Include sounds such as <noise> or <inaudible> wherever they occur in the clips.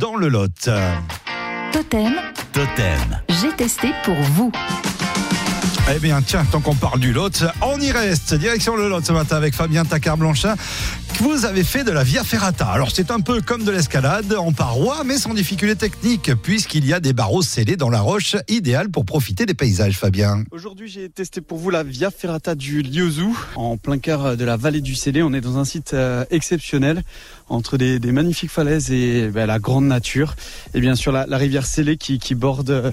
dans le Lot. Totem, Totem. j'ai testé pour vous. Eh bien, tiens, tant qu'on parle du Lot, on y reste. Direction le Lot ce matin avec Fabien Tacard-Blanchin. Vous avez fait de la Via Ferrata. Alors, c'est un peu comme de l'escalade en paroi, mais sans difficulté technique, puisqu'il y a des barreaux scellés dans la roche, idéal pour profiter des paysages, Fabien. Aujourd'hui, j'ai testé pour vous la Via Ferrata du Liouzou, en plein cœur de la vallée du Célé. On est dans un site euh, exceptionnel, entre des, magnifiques falaises et ben, la grande nature. Et bien sûr, la, rivière Célé qui, qui borde euh,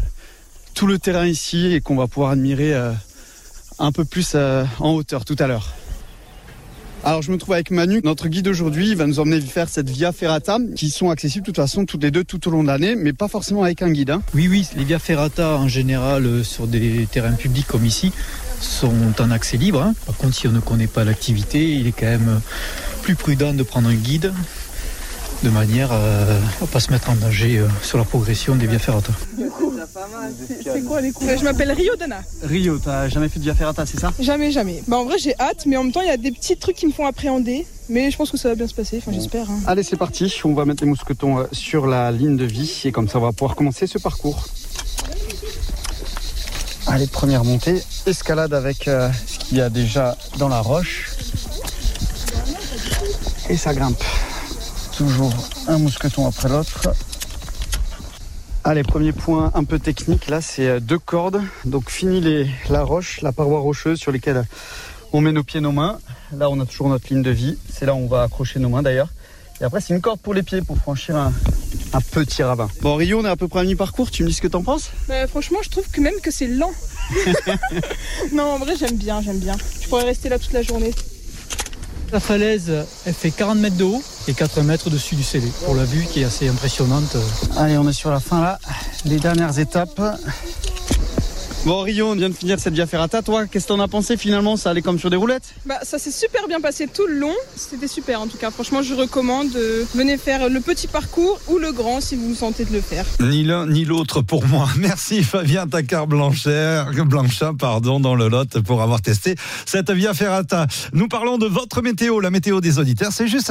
tout le terrain ici et qu'on va pouvoir admirer euh, un peu plus euh, en hauteur tout à l'heure. Alors je me trouve avec Manu, notre guide aujourd'hui, il va nous emmener faire cette Via Ferrata qui sont accessibles de toute façon toutes les deux tout au long de l'année, mais pas forcément avec un guide. hein. Oui, oui, les via ferrata en général euh, sur des terrains publics comme ici sont en accès libre. hein. Par contre, si on ne connaît pas l'activité, il est quand même plus prudent de prendre un guide de manière à ne pas se mettre en danger sur la progression des via ferrata. C'est quoi les Je m'appelle Rio Dana. Rio, t'as jamais fait de Via Ferrata, c'est ça? Jamais, jamais. Bah en vrai j'ai hâte, mais en même temps il y a des petits trucs qui me font appréhender. Mais je pense que ça va bien se passer, enfin j'espère. hein. Allez, c'est parti. On va mettre les mousquetons euh, sur la ligne de vie et comme ça, on va pouvoir commencer ce parcours. Allez, première montée. Escalade avec euh, ce qu'il y a déjà dans la roche. Et ça grimpe. Toujours un mousqueton après l'autre. Allez, premier point un peu technique. Là, c'est euh, deux cordes. Donc, fini les, la roche, la paroi rocheuse sur lesquelles on met nos pieds, nos mains. Là, on a toujours notre ligne de vie. C'est là où on va accrocher nos mains d'ailleurs. Et après, c'est une corde pour les pieds pour franchir un, un petit ravin. Bon, Rio, on est à peu près à mi-parcours. Tu me dis ce que t'en penses? Bah, franchement je trouve que même que c'est lent. <laughs> non en vrai j'aime bien, j'aime bien. Je pourrais rester là toute la journée. La falaise, elle fait 40 mètres de haut et 80 mètres au-dessus du CD pour la vue qui est assez impressionnante. Allez, on est sur la fin là. Les dernières étapes. Bon, Rio, on vient de finir cette Via Ferrata. Toi, qu'est-ce que t'en as pensé finalement? Ça allait comme sur des roulettes? Bah ça s'est super bien passé tout le long. C'était super en tout cas. Franchement je recommande. euh, venez faire le petit parcours ou le grand si vous vous sentez de le faire. Ni l'un ni l'autre pour moi. <laughs> Merci Fabien Tacard-Blanchin, Blanchin, pardon, dans le Lot pour avoir testé cette Via Ferrata. Nous parlons de votre météo, la météo des auditeurs. C'est juste